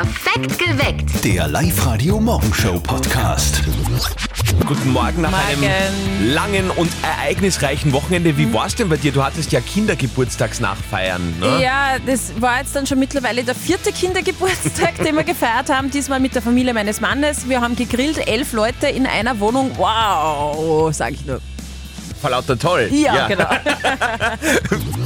Perfekt geweckt. Der Live-Radio-Morgenshow-Podcast. Guten Morgen nach Morgen. einem langen und ereignisreichen Wochenende. Wie war's denn bei dir? Du hattest ja Kindergeburtstagsnachfeiern, ne? Ja, das war jetzt dann schon mittlerweile der vierte Kindergeburtstag, den wir gefeiert haben. Diesmal mit der Familie meines Mannes. Wir haben gegrillt, elf Leute in einer Wohnung. Wow, sag ich nur. Vor lauter toll. Ja, genau.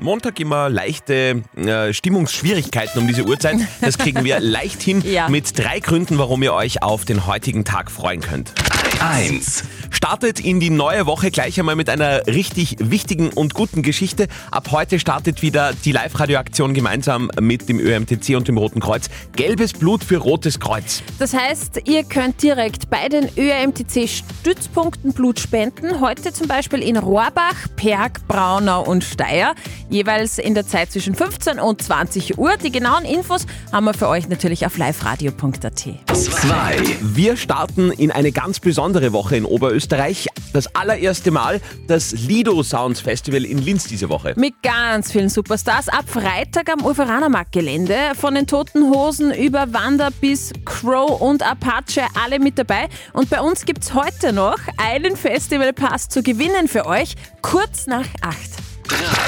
Montag immer leichte äh, Stimmungsschwierigkeiten um diese Uhrzeit. Das kriegen wir leicht hin Ja. mit drei Gründen, warum ihr euch auf den heutigen Tag freuen könnt. 1. Startet in die neue Woche gleich einmal mit einer richtig wichtigen und guten Geschichte. Ab heute startet wieder die Live-Radio-Aktion gemeinsam mit dem ÖMTC und dem Roten Kreuz. Gelbes Blut für Rotes Kreuz. Das heißt, ihr könnt direkt bei den ÖMTC-Stützpunkten Blut spenden. Heute zum Beispiel in Rohrbach, Perg, Braunau und Steyr. Jeweils in der Zeit zwischen 15 und 20 Uhr. Die genauen Infos haben wir für euch natürlich auf liveradio.at. 2. Wir starten in eine ganz besondere Woche in Oberösterreich. Das allererste Mal das Lido Sounds Festival in Linz diese Woche. Mit ganz vielen Superstars. Ab Freitag am Uferanermarkt-Gelände. Von den Toten Hosen über Wanda bis Crow und Apache, alle mit dabei. Und bei uns gibt's heute noch einen Festivalpass zu gewinnen für euch, kurz nach acht.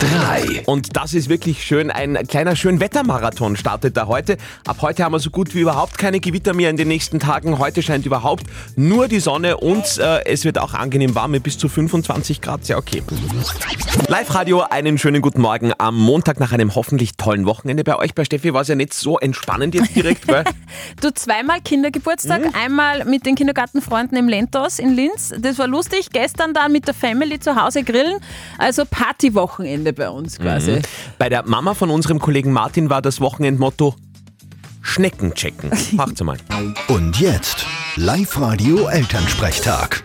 3. Und das ist wirklich schön. Ein kleiner Schönwettermarathon startet da heute. Ab heute haben wir so gut wie überhaupt keine Gewitter mehr in den nächsten Tagen. Heute scheint überhaupt nur die Sonne und äh, es wird auch angenehm warm mit bis zu 25 Grad. Sehr okay. Live-Radio, einen schönen guten Morgen am Montag nach einem hoffentlich tollen Wochenende. Bei euch, bei Steffi, war es ja nicht so entspannend jetzt direkt, weil Du zweimal Kindergeburtstag, einmal mit den Kindergartenfreunden im Lentos in Linz. Das war lustig. Gestern dann mit der Family zu Hause grillen. Also Partywochenende bei uns quasi. bei der Mama von unserem Kollegen Martin war das Wochenendmotto Schnecken checken. Macht's mal. Und jetzt Live-Radio Elternsprechtag.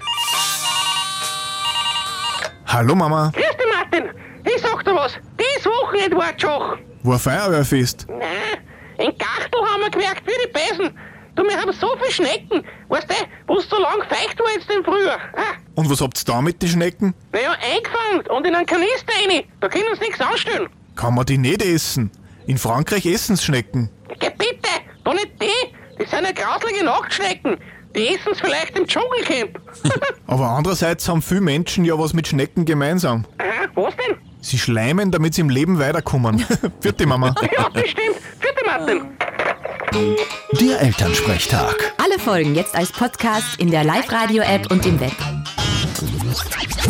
Hallo Mama, Grüß dich, Martin. Ich sag dir was. Dies Wochenende war schon. war Feuerwehrfest. Nein, in Gachtel haben wir gemerkt, wie die Besen. Du, wir haben so viel Schnecken. Weißt du, wo es so lang feucht war jetzt im Frühjahr. Ah, Und was habt's da mit den Schnecken? naja, eingefangen und in einen Kanister rein. Da können uns nichts anstellen. Kann man die nicht essen? In Frankreich essen's Schnecken. Geh bitte, doch nicht die. Das sind ja grauslige Nachtschnecken. Die essen es vielleicht im Dschungelcamp. Aber andererseits haben viele Menschen ja was mit Schnecken gemeinsam. Aha, was denn? Sie schleimen, damit sie im Leben weiterkommen. Vierte Mama. Ja, das stimmt. Vierte Martin. Der Elternsprechtag. Alle Folgen jetzt als Podcast in der Live-Radio-App und im Web.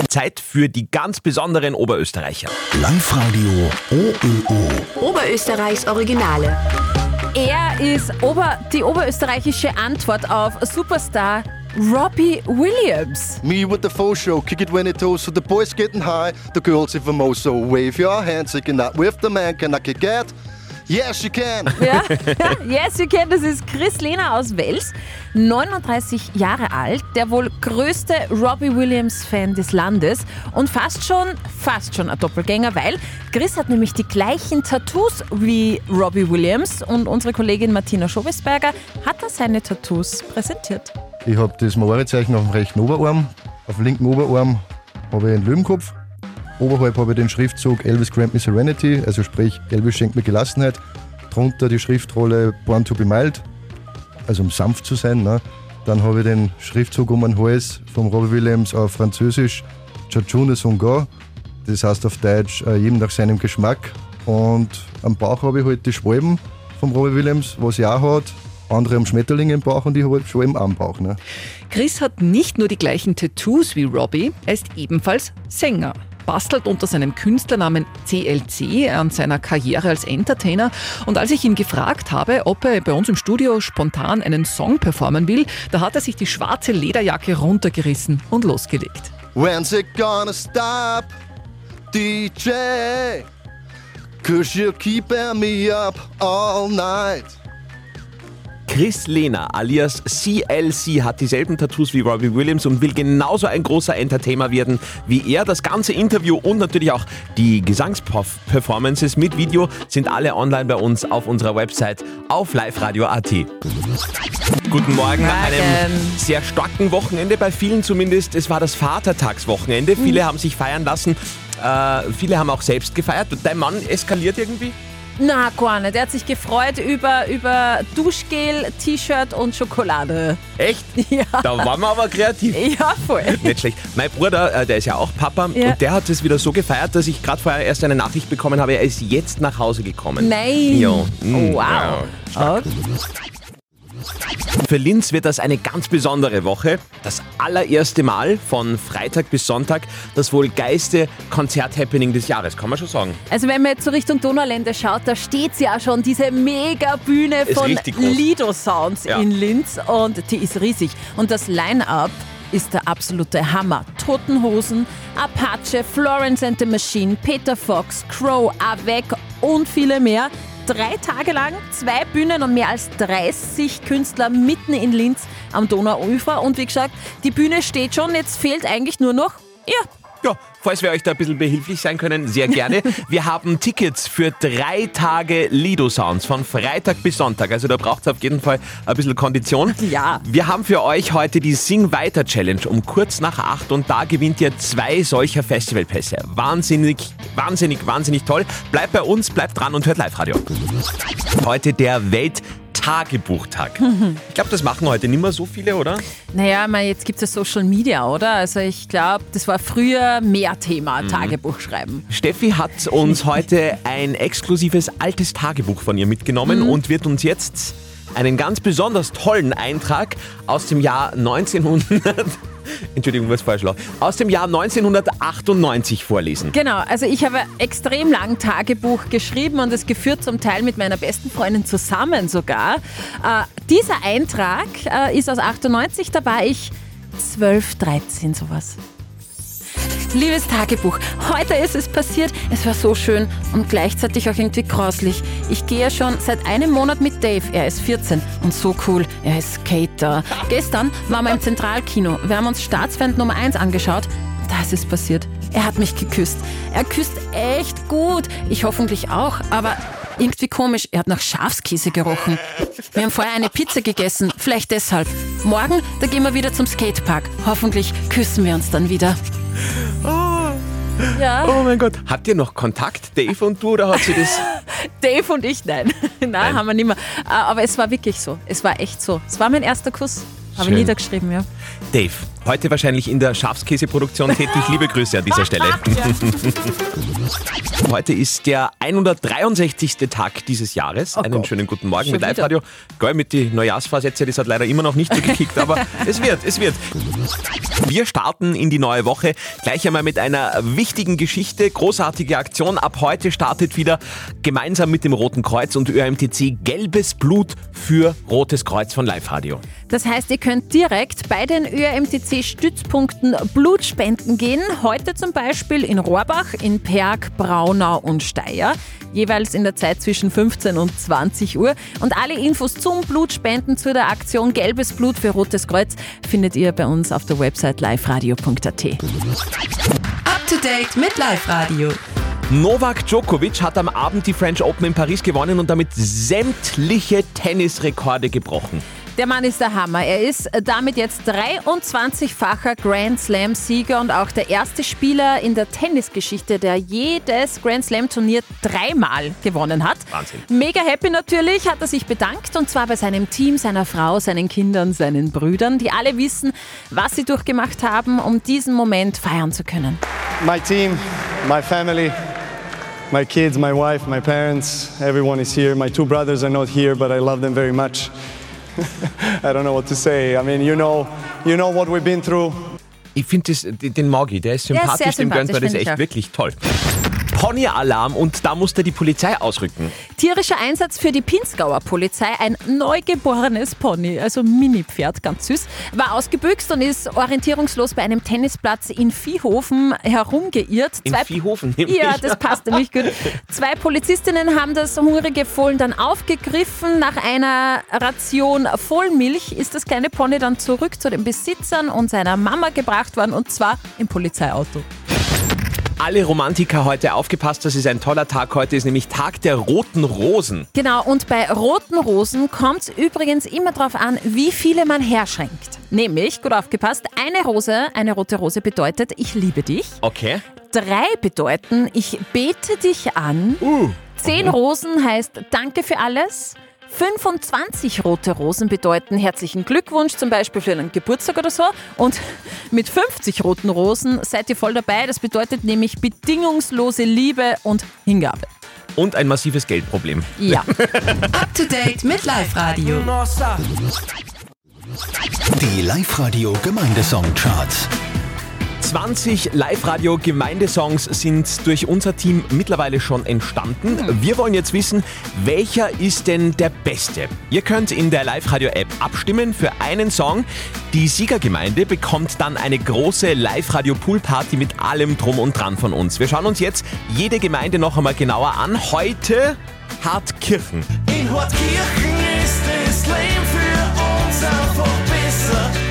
Zeit für die ganz besonderen Oberösterreicher. Live-Radio OÖO. Oberösterreichs Originale. Er ist Ober, die oberösterreichische Antwort auf Superstar Robbie Williams. Me with the faux show, kick it when it toes, so the boys getting high, the girls even more. So wave your hands, singing that with the man, can I kick it? Yes, you can. Ja, yes, you can. Das ist Chris Lehner aus Wels, 39 Jahre alt, der wohl größte Robbie Williams-Fan des Landes und fast schon, fast schon ein Doppelgänger, weil Chris hat nämlich die gleichen Tattoos wie Robbie Williams und unsere Kollegin Martina Schobesberger hat da seine Tattoos präsentiert. Ich habe das Maori-Zeichen auf dem rechten Oberarm, auf dem linken Oberarm habe ich einen Löwenkopf, oberhalb habe ich den Schriftzug Elvis Grant Me Serenity, also sprich Elvis schenkt mir Gelassenheit, drunter die Schriftrolle Born to be mild, also um sanft zu sein. Ne? Dann habe ich den Schriftzug um den Hals vom Robbie Williams auf Französisch Chachune Songa, das heißt auf Deutsch äh, jedem nach seinem Geschmack. Und am Bauch habe ich halt die Schwalben vom Robbie Williams, was er auch hat. Andere haben Schmetterlinge im Bauch und ich habe halt Schwalben am Bauch. Ne? Chris hat nicht nur die gleichen Tattoos wie Robbie, er ist ebenfalls Sänger. Bastelt unter seinem Künstlernamen CLC an seiner Karriere als Entertainer. Und als ich ihn gefragt habe, ob er bei uns im Studio spontan einen Song performen will, da hat er sich die schwarze Lederjacke runtergerissen und losgelegt. When's it gonna stop, DJ? Cause you're keeping me up all night. Chris Lehner alias CLC hat dieselben Tattoos wie Robbie Williams und will genauso ein großer Entertainer werden wie er. Das ganze Interview und natürlich auch die Gesangsperformances mit Video sind alle online bei uns auf unserer Website auf liveradio.at. Guten Morgen nach einem sehr starken Wochenende, bei vielen zumindest. Es war das Vatertagswochenende. Viele haben sich feiern lassen. Äh, viele haben auch selbst gefeiert. Dein Mann eskaliert irgendwie? Na, gar nicht. Er hat sich gefreut über, über Duschgel, T-Shirt und Schokolade. Echt? Ja. Da waren wir aber kreativ. Ja, voll. Nicht schlecht. Mein Bruder, äh, der ist ja auch Papa, Ja. und der hat es wieder so gefeiert, dass ich gerade vorher erst eine Nachricht bekommen habe, er ist jetzt nach Hause gekommen. Nein. Ja. Oh, wow. ja. Okay. Für Linz wird das eine ganz besondere Woche. Das allererste Mal von Freitag bis Sonntag das wohl geilste Konzert-Happening des Jahres, kann man schon sagen. Also wenn man jetzt so Richtung Donaulände schaut, da steht ja schon diese Mega-Bühne von. Lido Sounds Ja. in Linz und die ist riesig. Und das Line-Up ist der absolute Hammer. Toten Hosen, Apache, Florence and the Machine, Peter Fox, Crow, Avec und viele mehr. Drei Tage lang, zwei Bühnen und mehr als 30 Künstler mitten in Linz am Donauufer. Und wie gesagt, die Bühne steht schon, jetzt fehlt eigentlich nur noch ihr. Ja, falls wir euch da ein bisschen behilflich sein können, sehr gerne. Wir haben Tickets für drei Tage Lido Sounds von Freitag bis Sonntag. Also da braucht es auf jeden Fall ein bisschen Kondition. Ja. Wir haben für euch heute die Sing Weiter Challenge um kurz nach acht und da gewinnt ihr zwei solcher Festivalpässe. Wahnsinnig, wahnsinnig, wahnsinnig toll. Bleibt bei uns, bleibt dran und hört Live-Radio. Heute der Welttagebuchtag. Ich glaube, das machen heute nicht mehr so viele, oder? Naja, man, jetzt gibt es ja Social Media, oder? Also ich glaube, das war früher mehr Thema, Mhm. Tagebuch schreiben. Steffi hat uns heute ein exklusives altes Tagebuch von ihr mitgenommen und wird uns jetzt einen ganz besonders tollen Eintrag aus dem Jahr 1900. Entschuldigung, was falsch lag. Aus dem Jahr 1998 vorlesen. Genau, also ich habe extrem lang Tagebuch geschrieben und es geführt zum Teil mit meiner besten Freundin zusammen sogar. Äh, dieser Eintrag äh, ist aus 98, da war ich 12, 13 sowas. Liebes Tagebuch, heute ist es passiert. Es war so schön und gleichzeitig auch irgendwie grauslich. Ich gehe schon seit einem Monat mit Dave. Er ist 14 und so cool. Er ist Skater. Gestern waren wir im Zentralkino. Wir haben uns Staatsfeind Nummer 1 angeschaut. Da ist es passiert. Er hat mich geküsst. Er küsst echt gut. Ich hoffentlich auch, aber irgendwie komisch. Er hat nach Schafskäse gerochen. Wir haben vorher eine Pizza gegessen. Vielleicht deshalb. Morgen, da gehen wir wieder zum Skatepark. Hoffentlich küssen wir uns dann wieder. Ja, Oh mein Gott. Habt ihr noch Kontakt, Dave und du, oder hat sie das? Dave und ich, nein. nein, Nein. haben wir nicht mehr. Äh, Aber es war wirklich so. Es war echt so. Es war mein erster Kuss. Habe ich niedergeschrieben, ja. Dave, heute wahrscheinlich in der Schafskäseproduktion tätig. Liebe Grüße an dieser Stelle. Heute ist der 163. Tag dieses Jahres. Oh Einen Gott. schönen guten Morgen Schon mit wieder. Live-Radio. Geil, mit den Neujahrsvorsätze, das hat leider immer noch nicht so gekickt, aber es wird, es wird. Wir starten in die neue Woche gleich einmal mit einer wichtigen Geschichte. Großartige Aktion. Ab heute startet wieder gemeinsam mit dem Roten Kreuz und ÖMTC Gelbes Blut für Rotes Kreuz von Live-Radio. Das heißt, ihr könnt direkt bei den ÖMTC-Stützpunkten Blut spenden gehen. Heute zum Beispiel in Rohrbach, in Perg, Braunau und Steyr. Jeweils in der Zeit zwischen 15 und 20 Uhr. Und alle Infos zum Blutspenden zu der Aktion Gelbes Blut für Rotes Kreuz findet ihr bei uns auf der Website liveradio.at. Up to date mit Live Radio. Novak Djokovic hat am Abend die French Open in Paris gewonnen und damit sämtliche Tennisrekorde gebrochen. Der Mann ist der Hammer. Er ist damit jetzt 23-facher Grand Slam-Sieger und auch der erste Spieler in der Tennisgeschichte, der jedes Grand Slam-Turnier dreimal gewonnen hat. Wahnsinn. Mega happy natürlich, hat er sich bedankt und zwar bei seinem Team, seiner Frau, seinen Kindern, seinen Brüdern, die alle wissen, was sie durchgemacht haben, um diesen Moment feiern zu können. my team, my family, my kids, my wife, my parents, everyone is here. My two brothers are not here, but I love them very much. I don't know what to say. I mean, you know, you know what we've been through. Ich finde den Maugi, der ist Der ist sympathisch, dem gönnt man das echt wirklich toll. Pony-Alarm und da musste die Polizei ausrücken. Tierischer Einsatz für die Pinzgauer Polizei. Ein neugeborenes Pony, also Mini-Pferd, ganz süß, war ausgebüxt und ist orientierungslos bei einem Tennisplatz in Viehhofen herumgeirrt. In Viehhofen nämlich. Ja, das passt nämlich gut. Zwei Polizistinnen haben das hungrige Fohlen dann aufgegriffen. Nach einer Ration Vollmilch ist das kleine Pony dann zurück zu den Besitzern und seiner Mama gebracht worden und zwar im Polizeiauto. Alle Romantiker heute aufgepasst, das ist ein toller Tag. Heute ist nämlich Tag der roten Rosen. Genau, und bei roten Rosen kommt es übrigens immer darauf an, wie viele man herschenkt. Nämlich, gut aufgepasst, eine Rose, eine rote Rose bedeutet, ich liebe dich. Okay. drei bedeuten, ich bete dich an. Zehn Rosen heißt Danke für alles. 25 rote Rosen bedeuten herzlichen Glückwunsch, zum Beispiel für einen Geburtstag oder so. Und mit 50 roten Rosen seid ihr voll dabei. Das bedeutet nämlich bedingungslose Liebe und Hingabe. Und ein massives Geldproblem. Ja. Up to date mit Live Radio. Die Live-Radio Gemeindesong-Charts. 20 Live-Radio-Gemeindesongs sind durch unser Team mittlerweile schon entstanden. Wir wollen jetzt wissen, welcher ist denn der beste? Ihr könnt in der Live-Radio-App abstimmen für einen Song. Die Siegergemeinde bekommt dann eine große Live-Radio-Pool-Party mit allem Drum und Dran von uns. Wir schauen uns jetzt jede Gemeinde noch einmal genauer an. Heute Hartkirchen. In Hortkirchen ist das Leben für uns einfach besser.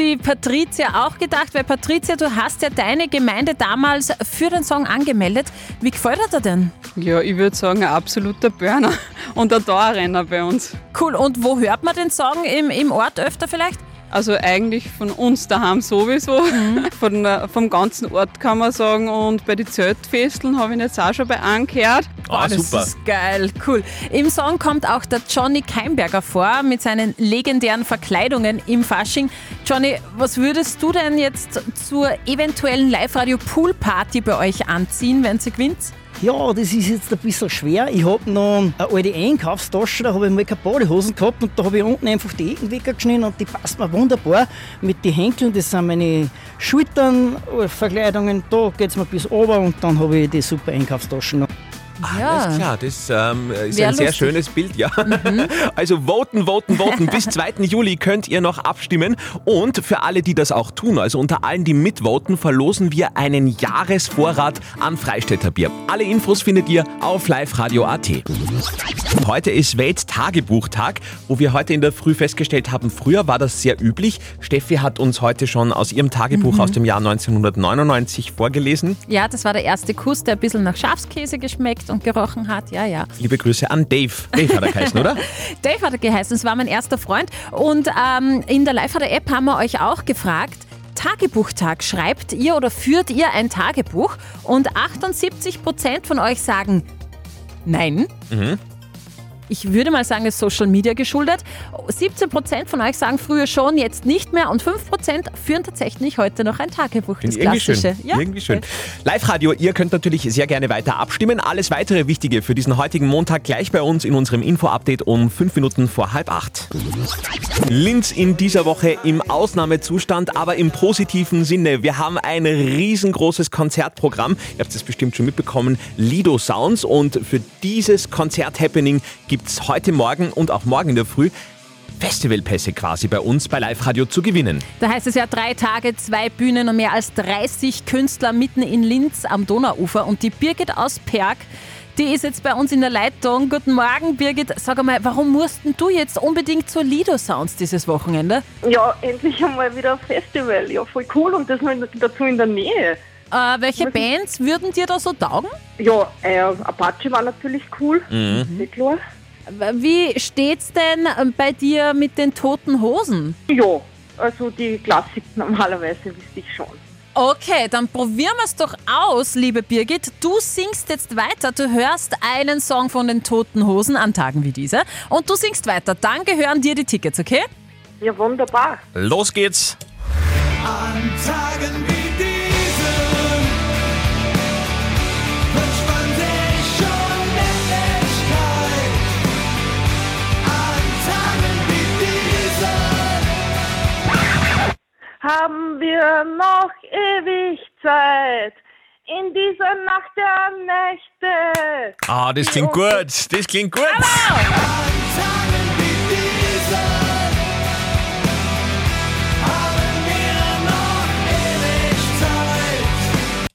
Die Patricia auch gedacht, weil Patricia, du hast ja deine Gemeinde damals für den Song angemeldet. Wie gefällt er dir denn? Ja, ich würde sagen, ein absoluter Burner und ein Dauerrenner bei uns. Cool, und wo hört man den Song im, im Ort öfter vielleicht? Also eigentlich von uns daheim sowieso, von, äh, vom ganzen Ort kann man sagen. Und bei den Zeltfesteln habe ich ihn jetzt auch schon bei angehört. Ah, das super. ist geil, cool. Im Song kommt auch der Johnny Keimberger vor mit seinen legendären Verkleidungen im Fasching. Johnny, was würdest du denn jetzt zur eventuellen Live-Radio-Pool-Party bei euch anziehen, wenn sie gewinnt? Ja, das ist jetzt ein bisschen schwer. Ich habe noch eine alte Einkaufstasche, da habe ich mal keine Badehosen gehabt und da habe ich unten einfach die Ecken weggeschnitten und die passt mir wunderbar mit den Henkeln. Das sind meine Schulternverkleidungen, da geht es mir bis ober und dann habe ich die super Einkaufstaschen noch. Alles klar, das ähm, ist Wär ein sehr lustig. schönes Bild, ja. Also voten, voten, voten. Bis 2. Juli könnt ihr noch abstimmen. Und für alle, die das auch tun, also unter allen, die mitvoten, verlosen wir einen Jahresvorrat an Freistädter Bier. Alle Infos findet ihr auf liveradio.at. Heute ist Welttagebuchtag, wo wir heute in der Früh festgestellt haben, früher war das sehr üblich. Steffi hat uns heute schon aus ihrem Tagebuch Mhm. aus dem Jahr 1999 vorgelesen. Ja, das war der erste Kuss, der ein bisschen nach Schafskäse geschmeckt und gerochen hat. Ja, ja. Liebe Grüße an Dave. Dave hat er geheißen, oder? Dave hat er geheißen, das war mein erster Freund. Und ähm, in der Live-Radio-App haben wir euch auch gefragt, Tagebuchtag, schreibt ihr oder führt ihr ein Tagebuch? Und 78% von euch sagen nein. Mhm. Ich würde mal sagen, es ist Social Media geschuldet. 17% von euch sagen früher schon, jetzt nicht mehr. Und 5% führen tatsächlich heute noch ein Tagebuch. Das irgendwie klassische. schön. Ja? Irgendwie schön. Live-Radio, ihr könnt natürlich sehr gerne weiter abstimmen. Alles weitere Wichtige für diesen heutigen Montag gleich bei uns in unserem Info-Update um fünf Minuten vor halb acht. Linz in dieser Woche im Ausnahmezustand, aber im positiven Sinne. Wir haben ein riesengroßes Konzertprogramm. Ihr habt es bestimmt schon mitbekommen, Lido Sounds. Und für dieses Konzert-Happening gibt es heute Morgen und auch morgen in der Früh Festivalpässe quasi bei uns bei Live Radio zu gewinnen. Da heißt es ja drei Tage, zwei Bühnen und mehr als 30 Künstler mitten in Linz am Donauufer. Und die Birgit aus Perg, die ist jetzt bei uns in der Leitung. Guten Morgen, Birgit. Sag einmal, warum mussten du jetzt unbedingt zur Lido Sounds dieses Wochenende? Ja, endlich einmal wieder ein Festival. Ja, voll cool und das dazu in der Nähe. Äh, welche Bands würden dir da so taugen? Ja, äh, Apache war natürlich cool. Mhm. Ist klar. Wie steht's denn äh, bei dir mit den toten Hosen? Ja, also die Klassik normalerweise wüsste ich schon. Okay, dann probieren wir es doch aus, liebe Birgit. Du singst jetzt weiter. Du hörst einen Song von den Toten Hosen an Tagen wie diese. Und du singst weiter. Dann gehören dir die Tickets, okay? Ja, wunderbar. Los geht's! Haben wir noch ewig Zeit in dieser Nacht der Nächte. Ah, das klingt gut. Das klingt gut.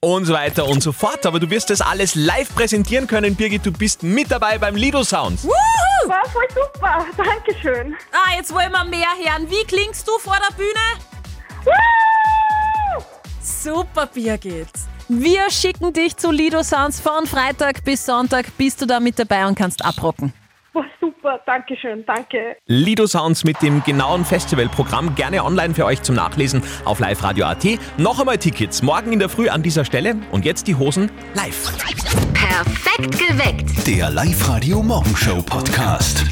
Und so weiter und so fort. Aber du wirst das alles live präsentieren können, Birgit. Du bist mit dabei beim Lido Sounds. War voll super. Dankeschön. Ah, jetzt wollen wir mehr hören. Wie klingst du vor der Bühne? Super, Birgit. Wir schicken dich zu Lido Sounds von Freitag bis Sonntag. Bist du da mit dabei und kannst abrocken. Boah, super, danke schön, danke. Lido Sounds mit dem genauen Festivalprogramm gerne online für euch zum Nachlesen auf liveradio.at. Noch einmal Tickets morgen in der Früh an dieser Stelle und jetzt die Hosen live. Perfekt geweckt. Der Live-Radio Morgenshow Podcast.